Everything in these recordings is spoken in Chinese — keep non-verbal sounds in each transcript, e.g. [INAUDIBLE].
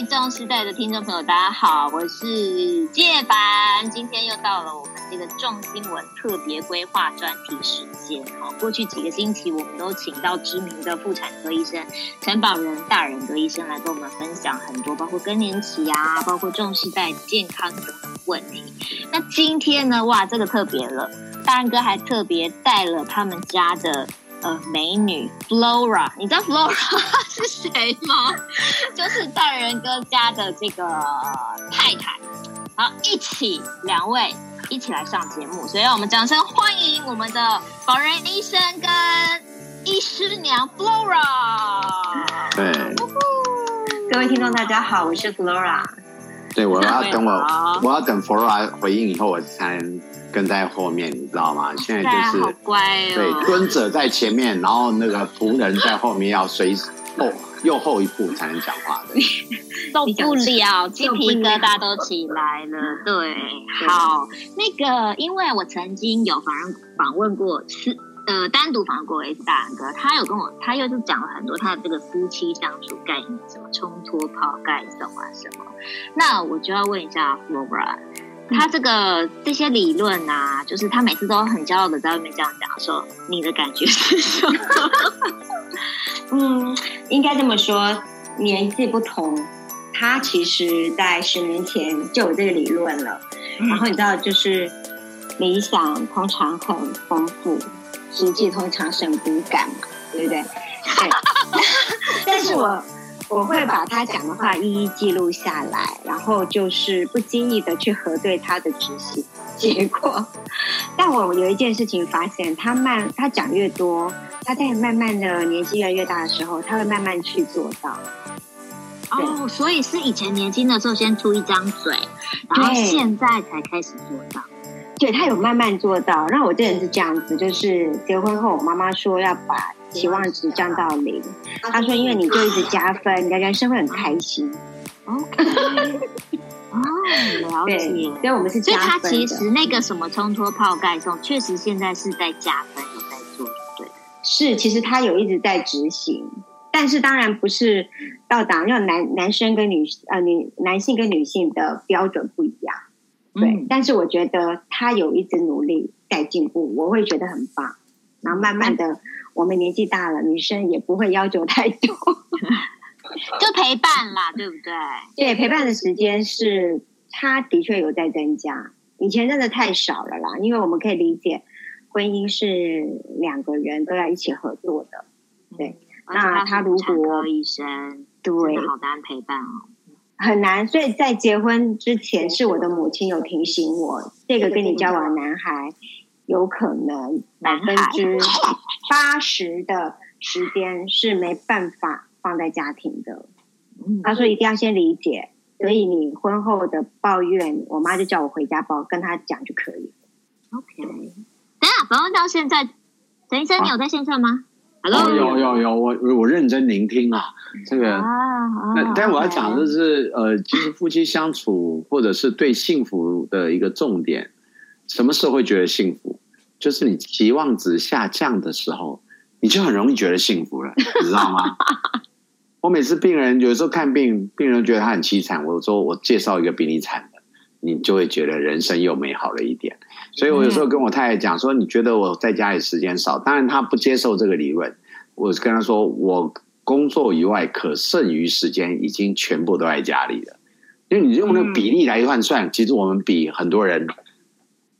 位壮世代的听众朋友，大家好，我是介凡，今天又到了我们这个重新闻特别规划专题时间。好，过去几个星期，我们都请到知名的妇产科医生陈保仁大人哥医生来跟我们分享很多，包括更年期啊，包括重世代健康的问题。那今天呢，哇，这个特别了，大人哥还特别带了他们家的。呃，美女 Flora，你知道 Flora [LAUGHS] 是谁吗？就是大人哥家的这个太太。好，一起两位一起来上节目，所以让我们掌声欢迎我们的保人医生跟医师娘 Flora。对，各位听众大家好，我是 Flora。对，我要等我，我要等 Flora 回应以后，我才能。跟在后面，你知道吗？现在就是好乖哦。对，蹲者在前面，然后那个仆人在后面，要随后又后一步才能讲话的。[LAUGHS] 受不了，鸡皮疙瘩都起来了。对，好，那个，因为我曾经有访访问过，是呃，单独访问过 S 大人哥，他有跟我，他又是讲了很多他的这个夫妻相处概念，什么冲突、抛盖送啊什么。那我就要问一下 Flora。他这个这些理论啊，就是他每次都很骄傲的在外面这样讲，说你的感觉是什么？[LAUGHS] 嗯，应该这么说，年纪不同，他其实在十年前就有这个理论了。嗯、然后你知道，就是理想通常很丰富，实际通常是很骨感嘛，对不对？对。[LAUGHS] 但是我。我会把他讲的话一一记录下来，然后就是不经意的去核对他的执行结果。但我有一件事情发现，他慢，他讲越多，他在慢慢的年纪越来越大的时候，他会慢慢去做到。哦，所以是以前年轻的时候先出一张嘴，然后现在才开始做到。对，他有慢慢做到。那我这人是这样子，就是结婚后，我妈妈说要把。期望值降到零，她说：“因为你就一直加分，你的人生会很开心。” [LAUGHS] OK，哦，了解。所以我们是加分。所以他其实那个什么冲脱泡盖送，确实现在是在加分，有在做，对。是，其实他有一直在执行，但是当然不是到达，因为男男生跟女呃女男性跟女性的标准不一样，对。嗯、但是我觉得他有一直努力在进步，我会觉得很棒。然后慢慢的。嗯我们年纪大了，女生也不会要求太多，[LAUGHS] 就陪伴啦，对不对？[LAUGHS] 对，陪伴的时间是，他的确有在增加，以前真的太少了啦。因为我们可以理解，婚姻是两个人都要一起合作的，对。嗯、那他如果医生，对，好难陪伴哦，很难。所以在结婚之前，是我的母亲有提醒我，这个跟你交往的男孩。有可能百分之八十的时间是没办法放在家庭的。他说一定要先理解，所以你婚后的抱怨，我妈就叫我回家抱，跟他讲就可以。OK，等下访问到现在，陈医生，你有在线上吗？Hello，有有有，我我认真聆听啊。这个，那但我要讲的是，呃，其实夫妻相处或者是对幸福的一个重点，什么时候会觉得幸福？就是你期望值下降的时候，你就很容易觉得幸福了，[LAUGHS] 你知道吗？我每次病人有时候看病，病人觉得他很凄惨，我说我介绍一个比你惨的，你就会觉得人生又美好了一点。所以我有时候跟我太太讲说，你觉得我在家里时间少，当然她不接受这个理论。我跟她说，我工作以外可剩余时间已经全部都在家里了，因为你用那个比例来换算，其实我们比很多人。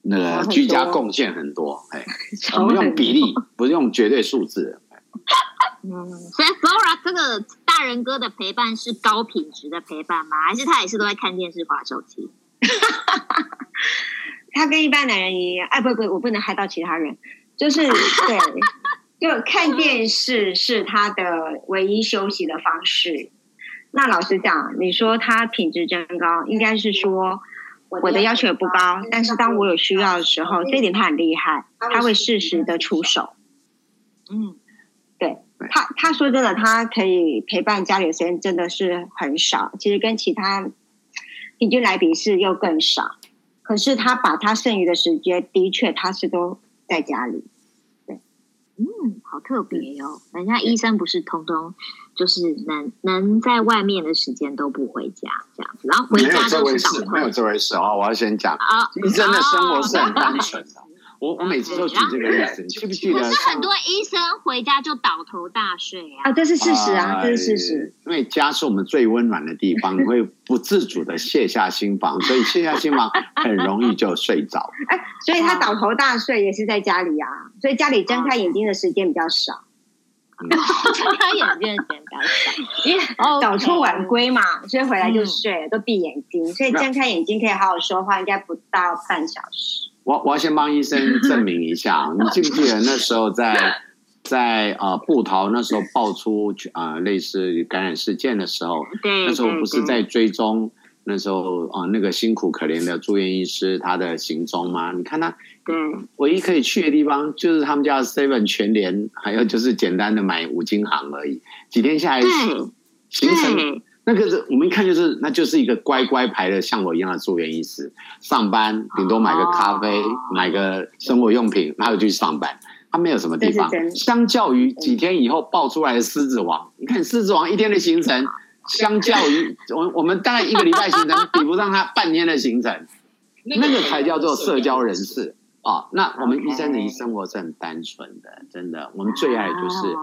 那个居家贡献很多，哎，[LAUGHS] 我们用比例，不是用绝对数字。[LAUGHS] 嗯，所以 Flora 这个大人哥的陪伴是高品质的陪伴吗？还是他也是都在看电视、滑手机？[LAUGHS] 他跟一般男人一样，哎，不不，我不能害到其他人，就是对，[LAUGHS] 就看电视是他的唯一休息的方式。那老实讲，你说他品质真高，应该是说。我的要求也不高，但是当我有需要的时候，这点他很厉害，他会适时的出手。嗯，对他，他说真的，他可以陪伴家里的时间真的是很少，其实跟其他平均来比是又更少。可是他把他剩余的时间，的确他是都在家里。对，嗯，好特别哦！人家医生不是通通就是能能在外面的时间都不回家这样子，然后回家都是倒退。没有这回事哦，我要先讲啊，医生的生活是很单纯的。[LAUGHS] 我我每次都举这个例子，你记不记得？可是很多医生回家就倒头大睡啊！啊，这是事实啊，这是事实。因为家是我们最温暖的地方，你会不自主的卸下心房，所以卸下心房很容易就睡着。哎，所以他倒头大睡也是在家里啊，所以家里睁开眼睛的时间比较少。[LAUGHS] 睁开眼睛的时间比较少，因为 [LAUGHS] 早出晚归嘛，所以回来就睡，都闭眼睛，所以睁开眼睛可以好好说话，应该不到半小时。我我要先帮医生 [LAUGHS] 证明一下，你记不记得那时候在在呃布桃那时候爆出啊、呃、类似感染事件的时候，对，那时候不是在追踪那时候啊、呃、那个辛苦可怜的住院医师他的行踪吗？你看他，对，唯一可以去的地方就是他们家 Seven 全联，还有就是简单的买五金行而已，几天下来行程。那个是我们一看就是，那就是一个乖乖牌的像我一样的住院医师，上班顶多买个咖啡，哦、买个生活用品，然后就去上班。他没有什么地方。相较于几天以后爆出来的狮子王，你看狮子王一天的行程，相较于我我们大概一个礼拜行程比不上他半天的行程，那个才叫做社交人士啊、哦。那我们医生的生活是很单纯的，真的，我们最爱的就是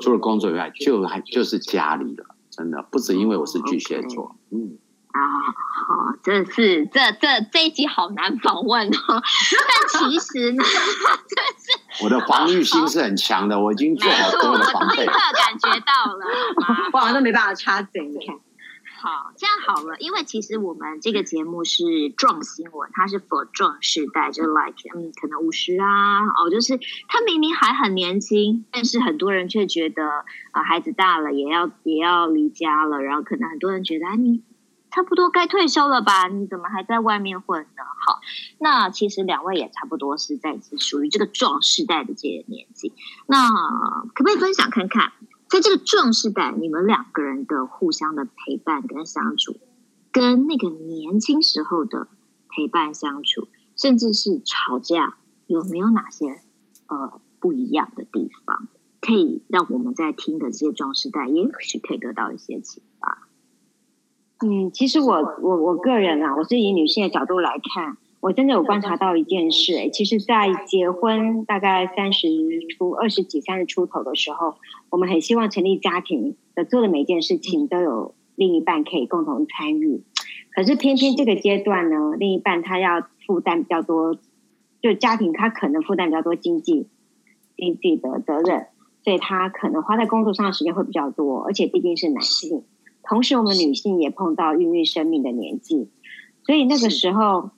除了工作以外，就还就是家里了。真的不止因为我是巨蟹座。嗯。啊，好，这是这这这一集好难访问哦。但其实呢，这 [LAUGHS] 是我的防御心是很强的，我已经做好所有的防备，立刻感觉到了，我好像都没办法插嘴，你看。好，这样好了，因为其实我们这个节目是壮新闻，它是 for 壮世代，就 like 嗯，可能五十啊，哦，就是他明明还很年轻，但是很多人却觉得啊、孩子大了也要也要离家了，然后可能很多人觉得啊，你差不多该退休了吧？你怎么还在外面混呢？好，那其实两位也差不多是在属于这个壮世代的这个年纪，那可不可以分享看看？在这个壮世代，你们两个人的互相的陪伴跟相处，跟那个年轻时候的陪伴相处，甚至是吵架，有没有哪些呃不一样的地方，可以让我们在听的这些壮世代，也许可以得到一些启发？嗯，其实我我我个人啊，我是以女性的角度来看。我真的有观察到一件事，哎，其实，在结婚大概三十出、二十几、三十出头的时候，我们很希望成立家庭的，做的每一件事情都有另一半可以共同参与。可是偏偏这个阶段呢，另一半他要负担比较多，就家庭他可能负担比较多经济经济的责任，所以他可能花在工作上的时间会比较多，而且毕竟是男性，同时我们女性也碰到孕育生命的年纪，所以那个时候。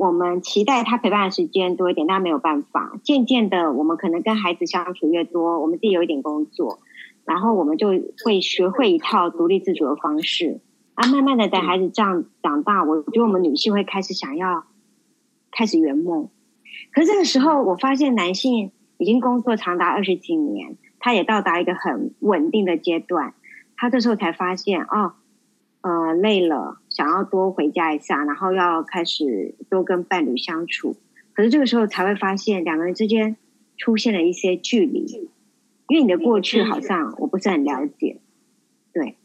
我们期待他陪伴的时间多一点，但没有办法。渐渐的，我们可能跟孩子相处越多，我们自己有一点工作，然后我们就会学会一套独立自主的方式。啊，慢慢的，等孩子这样长大，我觉得我们女性会开始想要开始圆梦。可是这个时候，我发现男性已经工作长达二十几年，他也到达一个很稳定的阶段，他这时候才发现哦。呃，累了，想要多回家一下，然后要开始多跟伴侣相处。可是这个时候才会发现，两个人之间出现了一些距离，因为你的过去好像我不是很了解。对，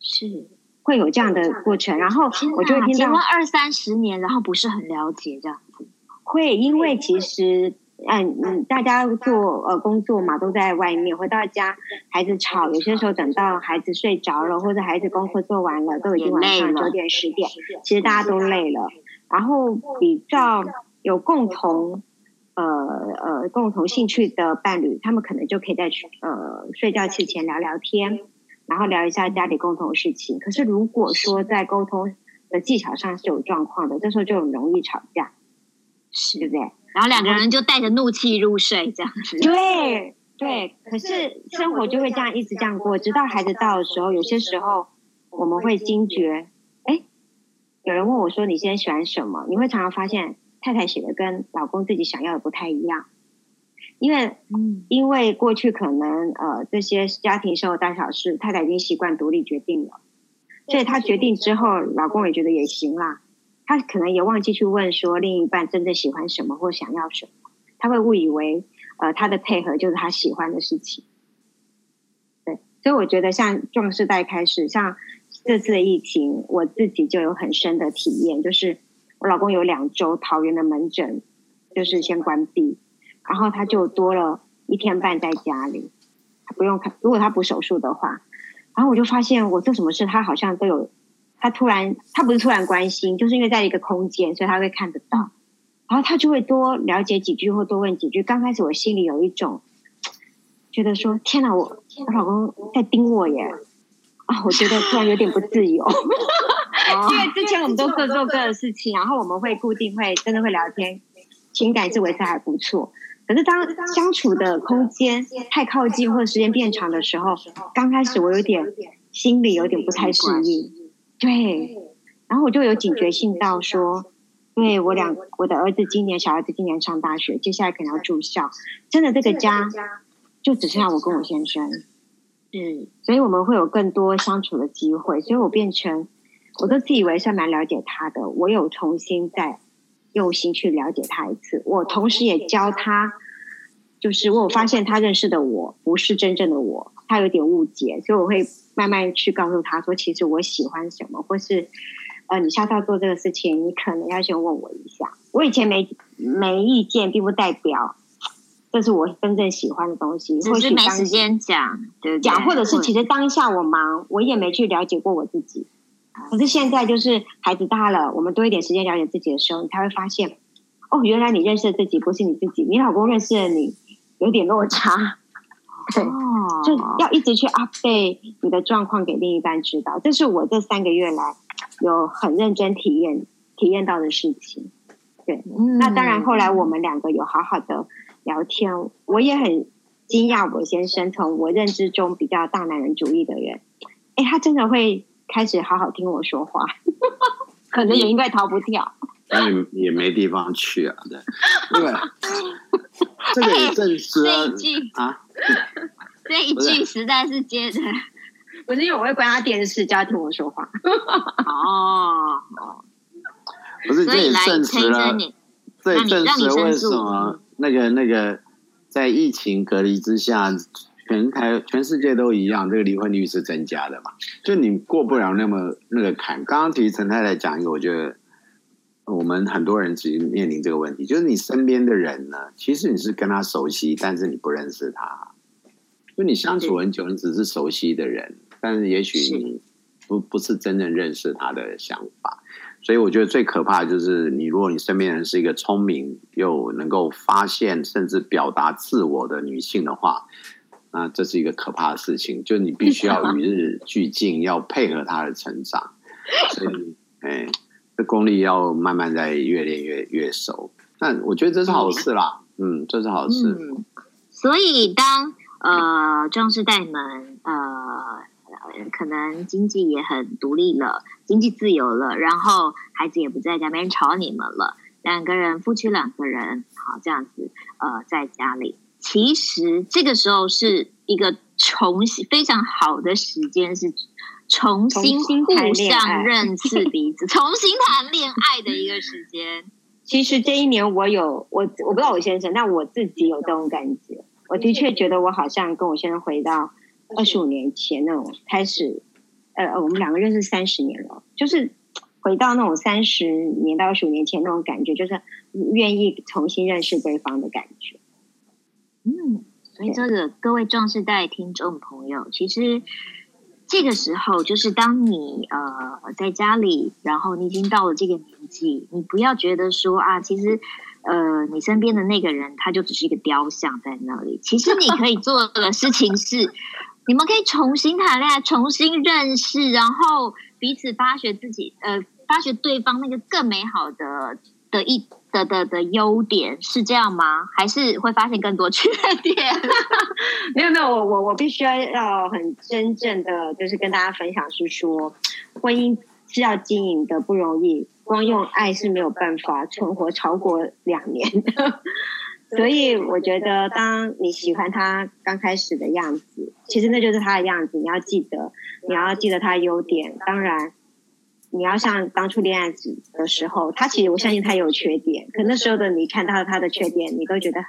是会有这样的过程，然后我就会听到结婚二三十年，然后不是很了解这样子。会，因为其实。嗯嗯，大家做呃工作嘛，都在外面，回到家孩子吵，有些时候等到孩子睡着了，或者孩子功课做完了，都已经晚上九点十点，其实大家都累了。然后比较有共同呃呃共同兴趣的伴侣，他们可能就可以在呃睡觉之前聊聊天，然后聊一下家里共同的事情。可是如果说在沟通的技巧上是有状况的，这时候就很容易吵架，是对不对？然后两个人就带着怒气入睡，这样子。对对，可是生活就会这样一直这样过，直到孩子到的时候，有些时候我们会惊觉，哎，有人问我说：“你现在喜欢什么？”你会常常发现太太写的跟老公自己想要的不太一样，因为因为过去可能呃这些家庭生活大小事，太太已经习惯独立决定了，所以她决定之后，老公也觉得也行啦。他可能也忘记去问说另一半真正喜欢什么或想要什么，他会误以为呃，他的配合就是他喜欢的事情。对，所以我觉得像壮世代开始，像这次的疫情，我自己就有很深的体验，就是我老公有两周桃园的门诊就是先关闭，然后他就多了一天半在家里，他不用看，如果他不手术的话，然后我就发现我做什么事，他好像都有。他突然，他不是突然关心，就是因为在一个空间，所以他会看得到，然后他就会多了解几句或多问几句。刚开始我心里有一种觉得说：“天哪，我我老公在盯我耶！”啊，我觉得突然有点不自由，[LAUGHS] 因为之前我们都各做各的事情，然后我们会固定会真的会聊天，情感是维持还不错。可是当相处的空间太靠近或者时间变长的时候，刚开始我有点心里有点不太适应。对，然后我就有警觉性到说，对我两我的儿子今年小儿子今年上大学，接下来可能要住校，真的这个家就只剩下我跟我先生，嗯，所以我们会有更多相处的机会，所以我变成我都自以为算蛮了解他的，我有重新再用心去了解他一次，我同时也教他，就是我有发现他认识的我不是真正的我，他有点误解，所以我会。慢慢去告诉他说，其实我喜欢什么，或是呃，你下次要做这个事情，你可能要先问我一下。我以前没没意见，并不代表这是我真正喜欢的东西。只是没时间讲，对讲，或者是其实当下我忙，我也没去了解过我自己。可是现在就是孩子大了，我们多一点时间了解自己的时候，你才会发现，哦，原来你认识的自己不是你自己，你老公认识的你有点落差。对，就要一直去 update 你的状况给另一半知道，这是我这三个月来有很认真体验体验到的事情。对，嗯、那当然后来我们两个有好好的聊天，我也很惊讶，我先生从我认知中比较大男人主义的人，哎，他真的会开始好好听我说话，[LAUGHS] 可能也应该逃不掉，那也也没地方去啊，对，对。[LAUGHS] 这个也证实了、欸、这一句啊，这一句实在是接的，[LAUGHS] 不是因为我会关他电视，叫他听我说话。[LAUGHS] 哦，不是，这也证实了，这也证实了为什么那个那个在疫情隔离之下，全台全世界都一样，这个离婚率是增加的嘛？就你过不了那么那个坎。刚刚其实陈太太讲一个，我觉得。我们很多人其实面临这个问题，就是你身边的人呢，其实你是跟他熟悉，但是你不认识他。就你相处很久，你只是熟悉的人，但是也许你不不是真正认识他的想法。所以我觉得最可怕的就是，你如果你身边人是一个聪明又能够发现甚至表达自我的女性的话，那这是一个可怕的事情。就你必须要与日俱进，要配合他的成长。所以，[LAUGHS] 哎。这功力要慢慢在越练越越熟，但我觉得这是好事啦，嗯，这是好事。嗯，所以当呃壮士带们呃可能经济也很独立了，经济自由了，然后孩子也不在家，没人吵你们了，两个人夫妻两个人好这样子呃在家里，其实这个时候是一个重新非常好的时间是。重新互相认识彼此，重新谈恋爱的一个时间。其实这一年我有我我不知道我先生，但我自己有这种感觉。我的确觉得我好像跟我先生回到二十五年前那种开始，呃，我们两个认识三十年了，就是回到那种三十年到二十五年前那种感觉，就是愿意重新认识对方的感觉。嗯，所以这个各位壮士代听众朋友，其实。这个时候，就是当你呃在家里，然后你已经到了这个年纪，你不要觉得说啊，其实呃你身边的那个人他就只是一个雕像在那里。其实你可以做的事情是，你们可以重新谈恋爱，重新认识，然后彼此发掘自己，呃，发掘对方那个更美好的的一。的的的优点是这样吗？还是会发现更多缺点？[LAUGHS] 没有没有，我我我必须要要很真正的就是跟大家分享，是说婚姻是要经营的不容易，光用爱是没有办法存活超过两年的。所以我觉得，当你喜欢他刚开始的样子，其实那就是他的样子。你要记得，你要记得他的优点。当然。你要像当初恋爱的时候，他其实我相信他有缺点，可那时候的你看到他的缺点，你都觉得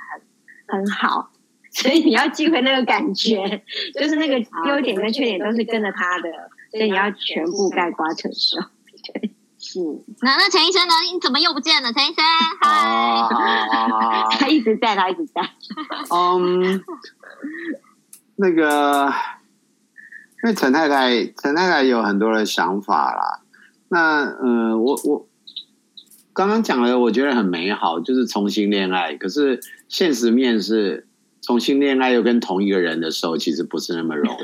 很很好，所以你要记回那个感觉，就是那个优点跟缺点都是跟着他的，所以你要全部盖瓜承受。对，是。那那陈医生呢？你怎么又不见了？陈医生，嗨，[LAUGHS] 他一直在，他一直在。嗯，那个，因为陈太太，陈太太有很多的想法啦。那呃，我我刚刚讲了，我觉得很美好，就是重新恋爱。可是现实面是重新恋爱又跟同一个人的时候，其实不是那么容易。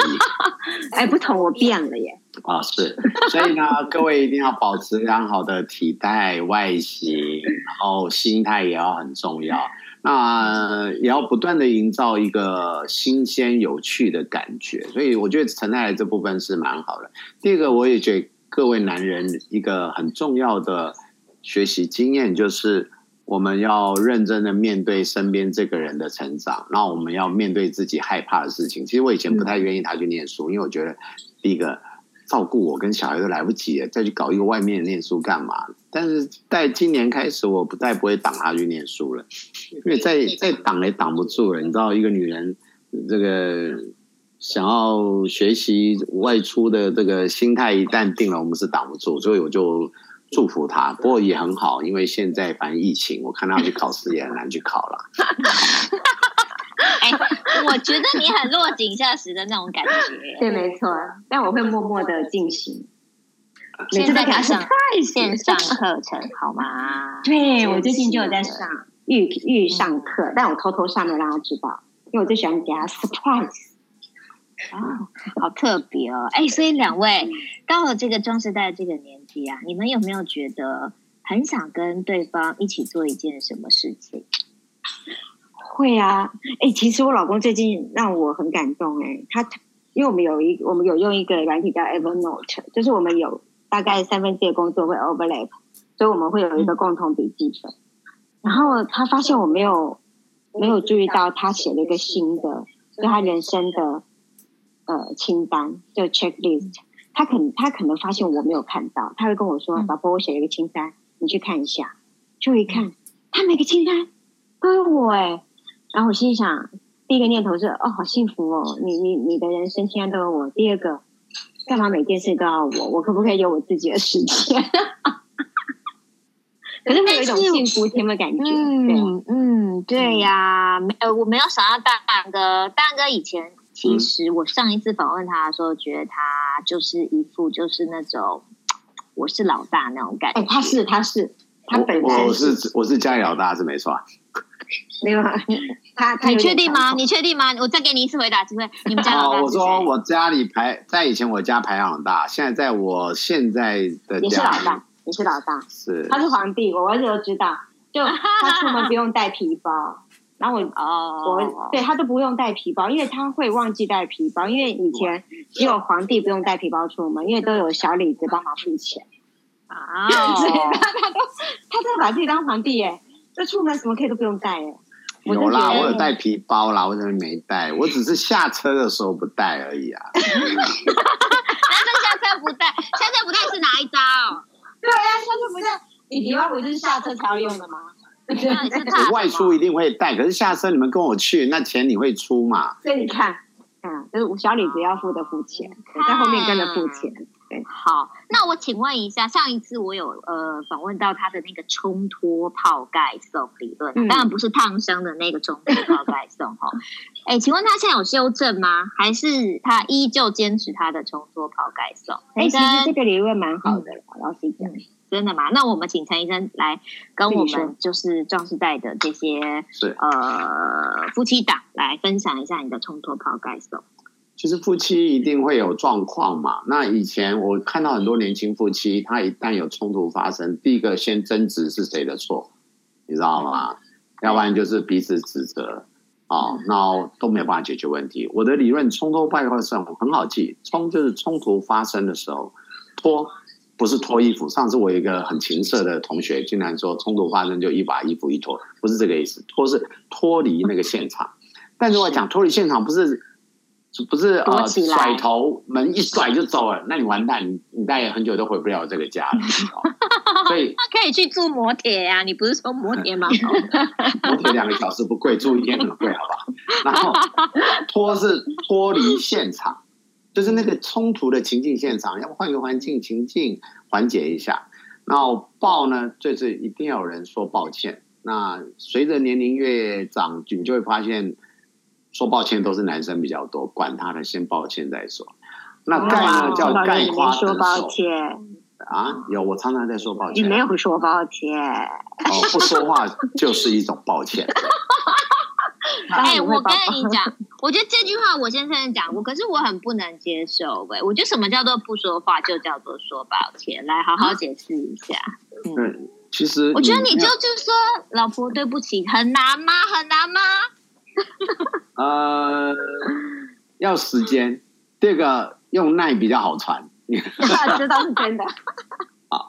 [LAUGHS] 哎，不同，我变了耶！啊，是，所以呢，各位一定要保持良好的体态、外形，然后心态也要很重要。那也要不断的营造一个新鲜有趣的感觉。所以我觉得陈太太这部分是蛮好的。第二个，我也觉得。各位男人，一个很重要的学习经验就是，我们要认真的面对身边这个人的成长，然后我们要面对自己害怕的事情。其实我以前不太愿意他去念书，因为我觉得第一个照顾我跟小孩都来不及了，再去搞一个外面念书干嘛？但是在今年开始，我不再不会挡他去念书了，因为再再挡也挡不住了。你知道，一个女人这个。想要学习外出的这个心态一旦定了，我们是挡不住，所以我就祝福他。不过也很好，因为现在反正疫情，我看他去考试也很难去考了。[LAUGHS] 哎，我觉得你很落井下石的那种感觉。对，没错。但我会默默的进行。现在开始线上课程好吗？对，我最近就有在上预预上课，但我偷偷上的让他知道，因为我最喜欢给他 surprise。哦，好特别哦！哎，所以两位到了这个中世代这个年纪啊，你们有没有觉得很想跟对方一起做一件什么事情？会啊！哎，其实我老公最近让我很感动哎，他因为我们有一我们有用一个软体叫 Evernote，就是我们有大概三分之一的工作会 overlap，所以我们会有一个共同笔记本。嗯、然后他发现我没有没有注意到，他写了一个新的，就他人生的。呃，清单就 checklist，他可能他可能发现我没有看到，他会跟我说：“老婆，我写了一个清单，你去看一下。”就一看，他每个清单都有我哎，然后我心想，第一个念头是：哦，好幸福哦，你你你的人生清单都有我。第二个，干嘛每件事都要我？我可不可以有我自己的时间？[LAUGHS] 可是会有一种幸福甜的感觉。嗯嗯，对呀，呃，我没有想到大哥，蛋哥以前。其实我上一次访问他的时候，觉得他就是一副就是那种我是老大那种感觉。哎，他是他是他本身我，我是我是家里老大是没错啊。[LAUGHS] 没有啊，他他你确定吗？你确定吗？我再给你一次回答机会。你们家老大？我说我家里排在以前我家排行老大，现在在我现在的家你是老大，你是老大，是他是皇帝，我儿子都知道，就他出门不用带皮包。然后我哦，我对他都不用带皮包，因为他会忘记带皮包。因为以前只有皇帝不用带皮包出门，因为都有小李子帮忙付钱啊。[LAUGHS] 所以他他都他都把自己当皇帝耶，就出门什么可以都不用带耶。有啦，我有带皮包啦，我怎么没带？我只是下车的时候不带而已啊。[LAUGHS] 男生下车不带，下车不带是哪一招？对啊，下车不带，你皮包不是下车才要用的吗？[LAUGHS] 外出一定会带，可是下车你们跟我去，那钱你会出嘛？所以你看，嗯，就是小李子要付的付钱，在后面跟着付钱。对，好，那我请问一下，上一次我有呃访问到他的那个冲脱泡盖送理论，嗯、当然不是烫伤的那个冲脱泡盖送哈。[LAUGHS] 哎，请问他现在有修正吗？还是他依旧坚持他的冲脱泡盖送？哎，其实这个理论蛮好的，嗯、老实讲。真的吗？那我们请陈医生来跟我们就是壮士代的这些是呃夫妻档来分享一下你的冲突抛盖手。其实夫妻一定会有状况嘛。那以前我看到很多年轻夫妻，他一旦有冲突发生，第一个先争执是谁的错，你知道吗？嗯、要不然就是彼此指责啊，那、哦、都没有办法解决问题。我的理论冲脱泡盖送很好记，冲就是冲突发生的时候脱。不是脱衣服。上次我有一个很情色的同学，竟然说冲突发生就一把衣服一脱，不是这个意思。脱是脱离那个现场。但是我讲脱离现场不是，不是呃甩头门一甩就走了，那你完蛋，你你大概很久都回不了这个家了。[LAUGHS] 所以他可以去住摩铁呀、啊。你不是说摩铁吗？[LAUGHS] 摩铁两个小时不贵，住一天很贵，好不好？然后脱是脱离现场，就是那个冲突的情境现场，要换个环境情境缓解一下。然后抱呢，就是一定要有人说抱歉。那随着年龄越长，你就会发现说抱歉都是男生比较多，管他的，先抱歉再说。那盖呢、哦、叫盖夸。说抱歉啊，有我常常在说抱歉。你没有说抱歉。哦，不说话就是一种抱歉。[LAUGHS] [LAUGHS] 哎、欸，我跟你讲，我觉得这句话我先生讲过，可是我很不能接受。喂，我觉得什么叫做不说话就叫做说抱歉？来，好好解释一下。[LAUGHS] 嗯。嗯其实，我觉得你就就说老婆对不起，很难吗？很难吗？[LAUGHS] 呃，要时间，这个用耐比较好传。这倒是真的。好，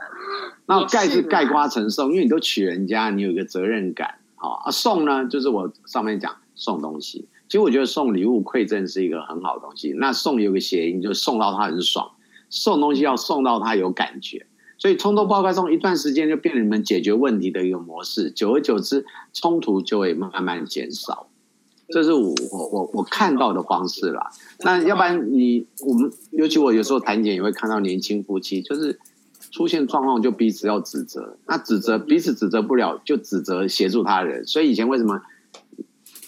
那盖是盖瓜承受，因为你都娶人家，你有一个责任感。好啊，送呢，就是我上面讲送东西。其实我觉得送礼物馈赠是一个很好的东西。那送有个谐音，就是送到他很爽。送东西要送到他有感觉。所以冲突爆发中一段时间就变成你们解决问题的一个模式，久而久之冲突就会慢慢减少，这是我我我我看到的方式啦。那要不然你我们尤其我有时候谈解也会看到年轻夫妻就是出现状况就彼此要指责，那指责彼此指责不了就指责协助他人。所以以前为什么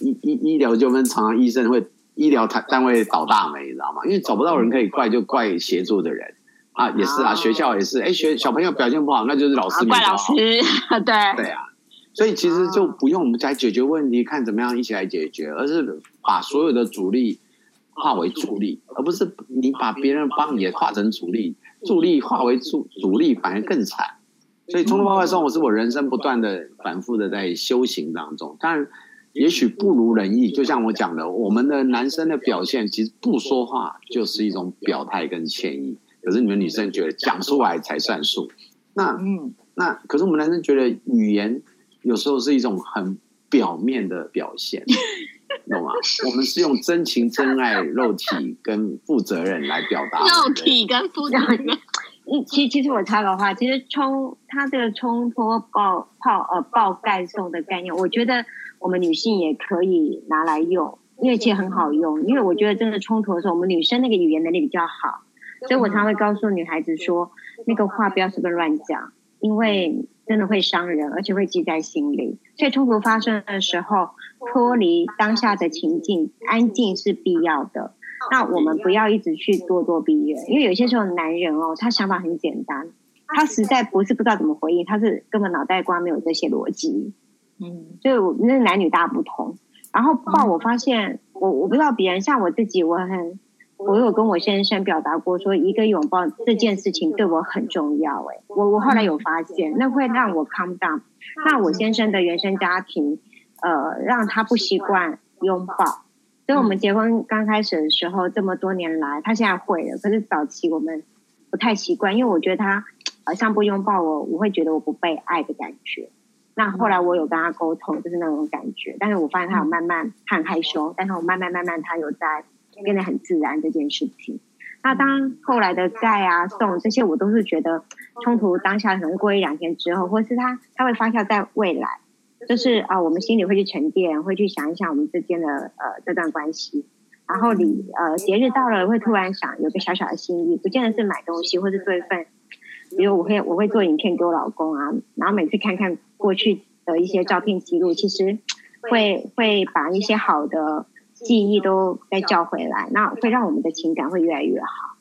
医医医疗纠纷常常医生会医疗单单位倒大霉，你知道吗？因为找不到人可以怪，就怪协助的人。啊，也是啊，学校也是，哎，学小朋友表现不好，那就是老师怪老师，[LAUGHS] 对对啊，所以其实就不用我们来解决问题，看怎么样一起来解决，而是把所有的阻力化为助力，而不是你把别人帮你也化成阻力，助力化为阻阻力反而更惨。所以冲突爆发生活是我人生不断的反复的在修行当中，当然也许不如人意，就像我讲的，我们的男生的表现其实不说话就是一种表态跟歉意。可是你们女生觉得讲出来才算数，那嗯，那可是我们男生觉得语言有时候是一种很表面的表现，[LAUGHS] 懂吗？我们是用真情真爱、肉体跟负责任来表达。[LAUGHS] 肉体跟负责任。嗯，其其实我插个话，其实冲他这个冲脱爆泡呃爆盖送的概念，我觉得我们女性也可以拿来用，因为其实很好用。因为我觉得真的冲突的时候，我们女生那个语言能力比较好。所以我常会告诉女孩子说，那个话不要随便乱讲，因为真的会伤人，而且会记在心里。所以冲突发生的时候，脱离当下的情境，安静是必要的。那我们不要一直去咄咄逼人，因为有些时候男人哦，他想法很简单，他实在不是不知道怎么回应，他是根本脑袋瓜没有这些逻辑。嗯，所以我那男女大不同。然后抱，我发现我我不知道别人，像我自己，我很。我有跟我先生表达过，说一个拥抱这件事情对我很重要。哎，我我后来有发现，那会让我 calm down。那我先生的原生家庭，呃，让他不习惯拥抱。所以我们结婚刚开始的时候，这么多年来，他现在会了。可是早期我们不太习惯，因为我觉得他好像不拥抱我，我会觉得我不被爱的感觉。那后来我有跟他沟通，就是那种感觉。但是我发现他有慢慢，他很害羞，但是我慢慢慢慢他有在。变得很自然这件事情，那当后来的盖啊送这些，我都是觉得冲突当下可能过一两天之后，或是它它会发酵在未来，就是啊，我们心里会去沉淀，会去想一想我们之间的呃这段关系，然后你呃节日到了会突然想有个小小的心意，不见得是买东西，或是做一份，比如我会我会做影片给我老公啊，然后每次看看过去的一些照片记录，其实会会把一些好的。记忆都再叫回来，那会让我们的情感会越来越好。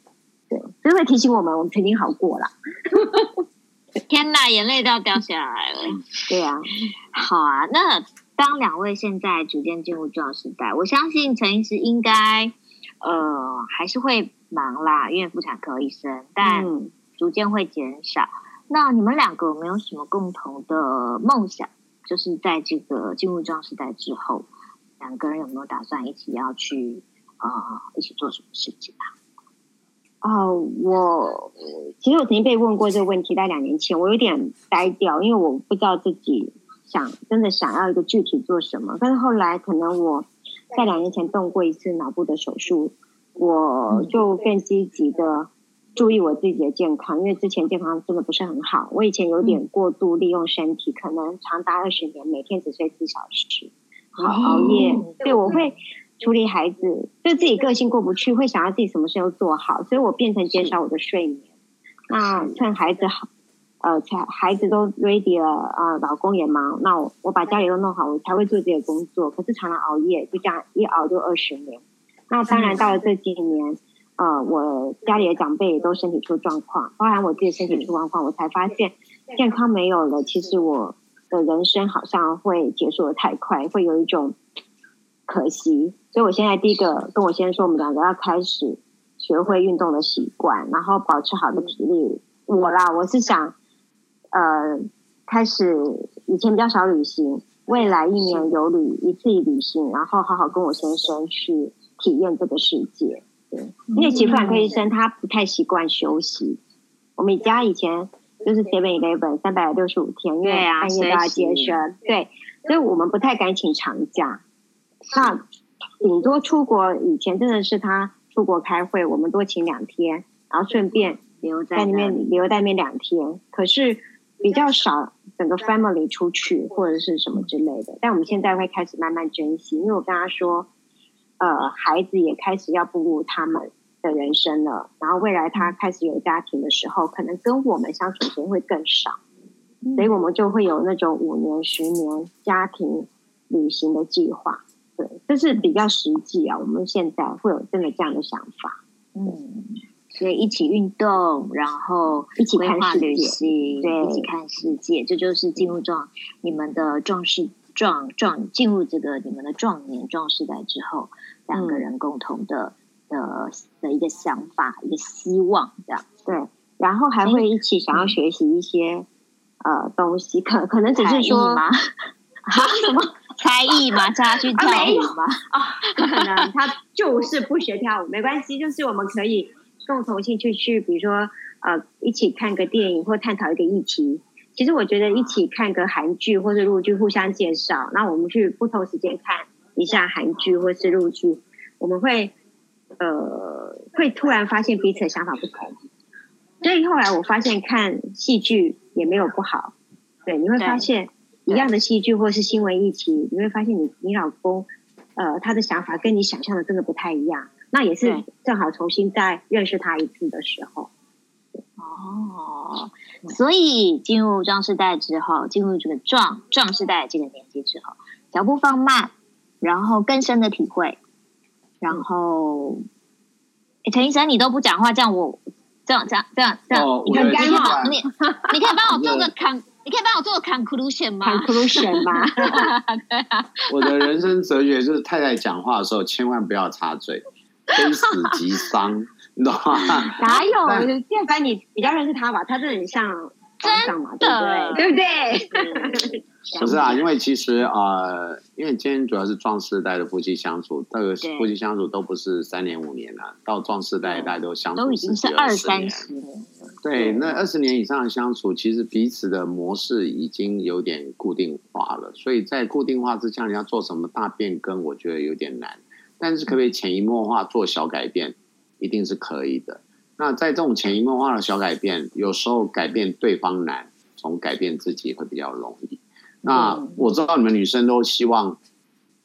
对，所以会提醒我们，我们曾经好过了。[LAUGHS] 天哪，眼泪都要掉下来了。对啊，好啊。那当两位现在逐渐进入壮时代，我相信陈医师应该呃还是会忙啦，因为妇产科医生，但逐渐会减少。嗯、那你们两个有没有什么共同的梦想？就是在这个进入壮时代之后。两个人有没有打算一起要去啊、呃？一起做什么事情啊？哦，我其实我曾经被问过这个问题，在两年前，我有点呆掉，因为我不知道自己想真的想要一个具体做什么。但是后来，可能我在两年前动过一次脑部的手术，我就更积极的注意我自己的健康，因为之前健康真的不是很好。我以前有点过度利用身体，嗯、可能长达二十年，每天只睡四小时，好熬夜。哦、对，我会处理孩子，就自己个性过不去，会想要自己什么事都做好，所以我变成减少我的睡眠。那趁孩子好，呃，才孩子都 ready 了啊、呃，老公也忙，那我我把家里都弄好，我才会做这些工作。可是常常熬夜，就这样一熬就二十年。那当然到了这几年。呃，我家里的长辈也都身体出状况，包含我自己身体出状况，我才发现健康没有了，其实我的人生好像会结束的太快，会有一种可惜。所以我现在第一个跟我先生说，我们两个要开始学会运动的习惯，然后保持好的体力。我啦，我是想呃开始以前比较少旅行，未来一年有旅一次旅行，然后好好跟我先生去体验这个世界。对，因为其实妇产科医生他不太习惯休息。我们家以前就是 seven eleven 三百六十五天，因为半夜都要接生，对，所以我们不太敢请长假。那顶多出国以前真的是他出国开会，我们多请两天，然后顺便留在那边留在那边两天。可是比较少整个 family 出去或者是什么之类的。但我们现在会开始慢慢珍惜，因为我跟他说。呃，孩子也开始要步入他们的人生了，然后未来他开始有家庭的时候，可能跟我们相处时间会更少，嗯、所以我们就会有那种五年、十年家庭旅行的计划。对，这是比较实际啊。我们现在会有真的这样的想法，嗯，所以一起运动，然后一起规划旅行，对，一起看世界，这就是进入状你们的壮士。壮壮进入这个你们的壮年壮世代之后，两个人共同的、嗯、的的一个想法，一个希望，这样对。然后还会一起想要学习一些、嗯、呃东西，可可能只是说吗？[LAUGHS] 什么 [LAUGHS] 才艺吗？叫他去跳舞吗？啊，不可能，他就是不学跳舞，没关系，就是我们可以共同兴趣去，比如说呃，一起看个电影或探讨一个议题。其实我觉得一起看个韩剧或者陆剧，互相介绍，那我们去不同时间看一下韩剧或是陆剧，我们会呃会突然发现彼此的想法不同。所以后来我发现看戏剧也没有不好，对，你会发现一样的戏剧或是新闻议题，你会发现你你老公呃他的想法跟你想象的真的不太一样，那也是正好重新再认识他一次的时候。哦，所以进入壮世代之后，进入这个壮壮世代这个年纪之后，脚步放慢，然后更深的体会，然后，哎，陈医生你都不讲话，这样我这样这样这样这样，很干哈，你你可以帮我做个 [LAUGHS] con，你可以帮我做个 conclusion 吗？conclusion [LAUGHS] 吗？对啊，我的人生哲学就是太太讲话的时候千万不要插嘴，非死即伤。懂吗哪 [LAUGHS] 有？建凡，你比较认识他吧？他是很像真的嘛，对不对？对不对？不是啊，因为其实呃，因为今天主要是壮世代的夫妻相处，这个夫妻相处都不是三年五年了，到壮世代大家都相处都已经是二三十年。对，那二十年以上的相处，其实彼此的模式已经有点固定化了，所以在固定化之下，你要做什么大变更，我觉得有点难。但是可不可以潜移默化做小改变？一定是可以的。那在这种潜移默化的小改变，有时候改变对方难，从改变自己会比较容易。那我知道你们女生都希望，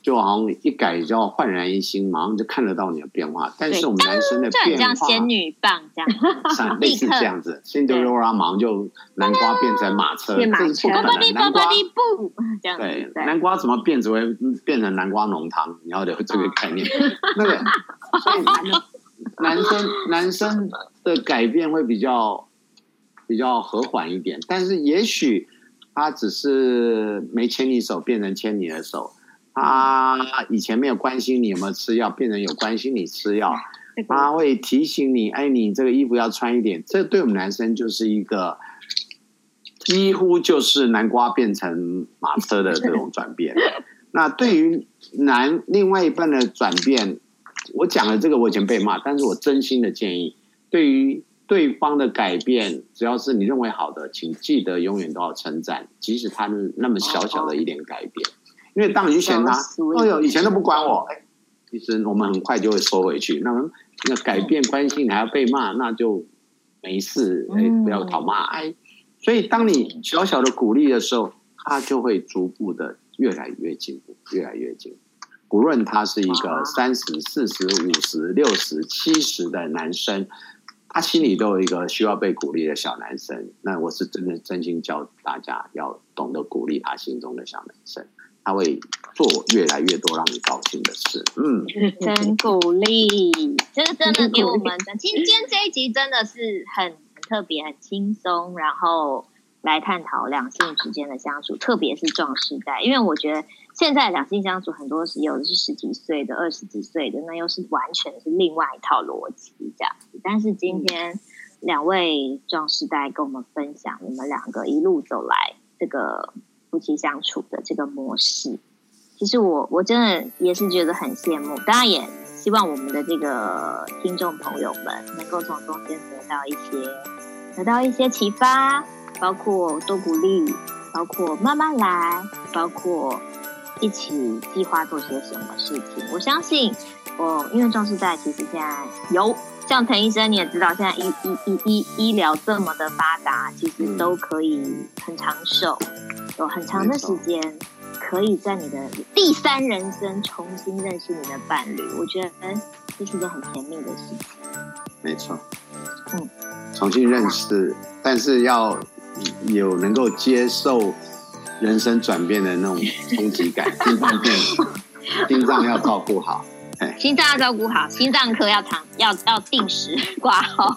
就好像一改就要焕然一新，马上就看得到你的变化。但是我们男生的变化，像仙女棒这样，[LAUGHS] 像类似这样子，仙女棒马上就南瓜变成马车，[LAUGHS] 这是不可能。南瓜对，南瓜怎么变只会变成南瓜浓汤？你要有这个概念。[LAUGHS] 那个，所以男生男生的改变会比较比较和缓一点，但是也许他只是没牵你手，变成牵你的手。他以前没有关心你有没有吃药，变成有关心你吃药。[LAUGHS] 他会提醒你，哎，你这个衣服要穿一点。这对我们男生就是一个几乎就是南瓜变成马车的这种转变。那对于男另外一半的转变。我讲了这个，我以前被骂，但是我真心的建议，对于对方的改变，只要是你认为好的，请记得永远都要称赞，即使他是那么小小的一点改变。因为当你嫌他，哎呦，以前都不管我，哎，其实我们很快就会收回去。那么那改变关系，你还要被骂，那就没事，哎，不要讨骂，哎。所以当你小小的鼓励的时候，他就会逐步的越来越进步，越来越进步。无论他是一个三十、四十、五十、六十、七十的男生，他心里都有一个需要被鼓励的小男生。那我是真的真心教大家要懂得鼓励他心中的小男生，他会做越来越多让你高兴的事。嗯，真鼓励，这是真的给我们的。今天这一集真的是很很特别、很轻松，然后来探讨两性之间的相处，特别是壮世代，因为我觉得。现在两性相处很多是有的是十几岁的、二十几岁的，那又是完全是另外一套逻辑这样子。但是今天两位壮士代跟我们分享你们两个一路走来这个夫妻相处的这个模式，其实我我真的也是觉得很羡慕。当然也希望我们的这个听众朋友们能够从中间得到一些得到一些启发，包括多鼓励，包括慢慢来，包括。一起计划做些什么事情？我相信，我因为壮士在其实现在有像陈医生，你也知道，现在医医医医医疗这么的发达，其实都可以很长寿，有很长的时间，可以在你的第三人生重新认识你的伴侣。我觉得这是一个很甜蜜的事情。没错，嗯，重新认识，但是要有能够接受。人生转变的那种冲击感，[LAUGHS] 心脏病，心脏要照顾好，心脏要照顾好，心脏科要常要要定时挂号？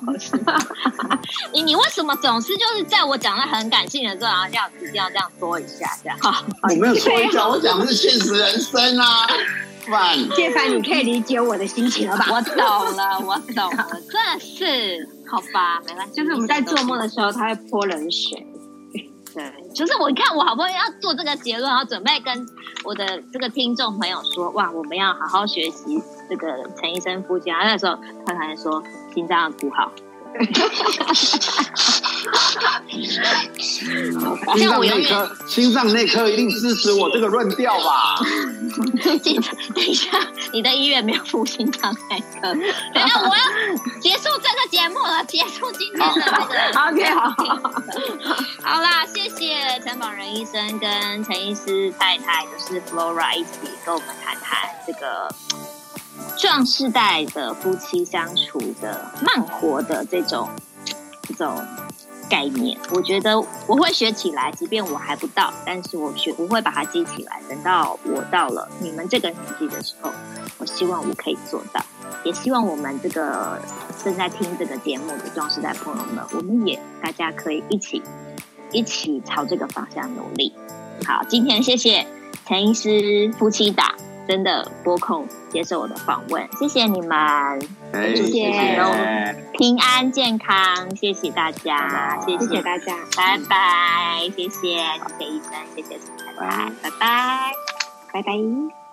[LAUGHS] 你你为什么总是就是在我讲的很感性的时候，然后要一定要这样说一下，这样？[LAUGHS] 我没有说一下，我讲的是现实人生啊。范，介凡，你可以理解我的心情了吧？我懂了，我懂了，真的是，好吧，没关系，就是我们在做梦的时候，他会泼冷水。对，就是我看我好不容易要做这个结论，然后准备跟我的这个听众朋友说，哇，我们要好好学习这个陈医生夫妻。然后那时候他才说心脏要顾好。哈哈哈哈哈！心脏内科，心脏内科一定支持我这个论调吧？[LAUGHS] 等一下，你的医院没有附心脏内科。等一下，我要结束这个节目了，结束今天的这个。OK，好谢陈榜仁医生跟陈医师太太，就是 Flora 一起跟我们谈谈这个。壮世代的夫妻相处的慢活的这种这种概念，我觉得我会学起来，即便我还不到，但是我学我会把它记起来。等到我到了你们这个年纪的时候，我希望我可以做到，也希望我们这个正在听这个节目的壮世代朋友们，我们也大家可以一起一起朝这个方向努力。好，今天谢谢陈医师夫妻档。真的拨空接受我的访问，谢谢你们，谢谢，平安健康，谢谢大家，谢谢大家，拜拜，谢谢谢谢医生，谢谢陈太太，拜拜，拜拜。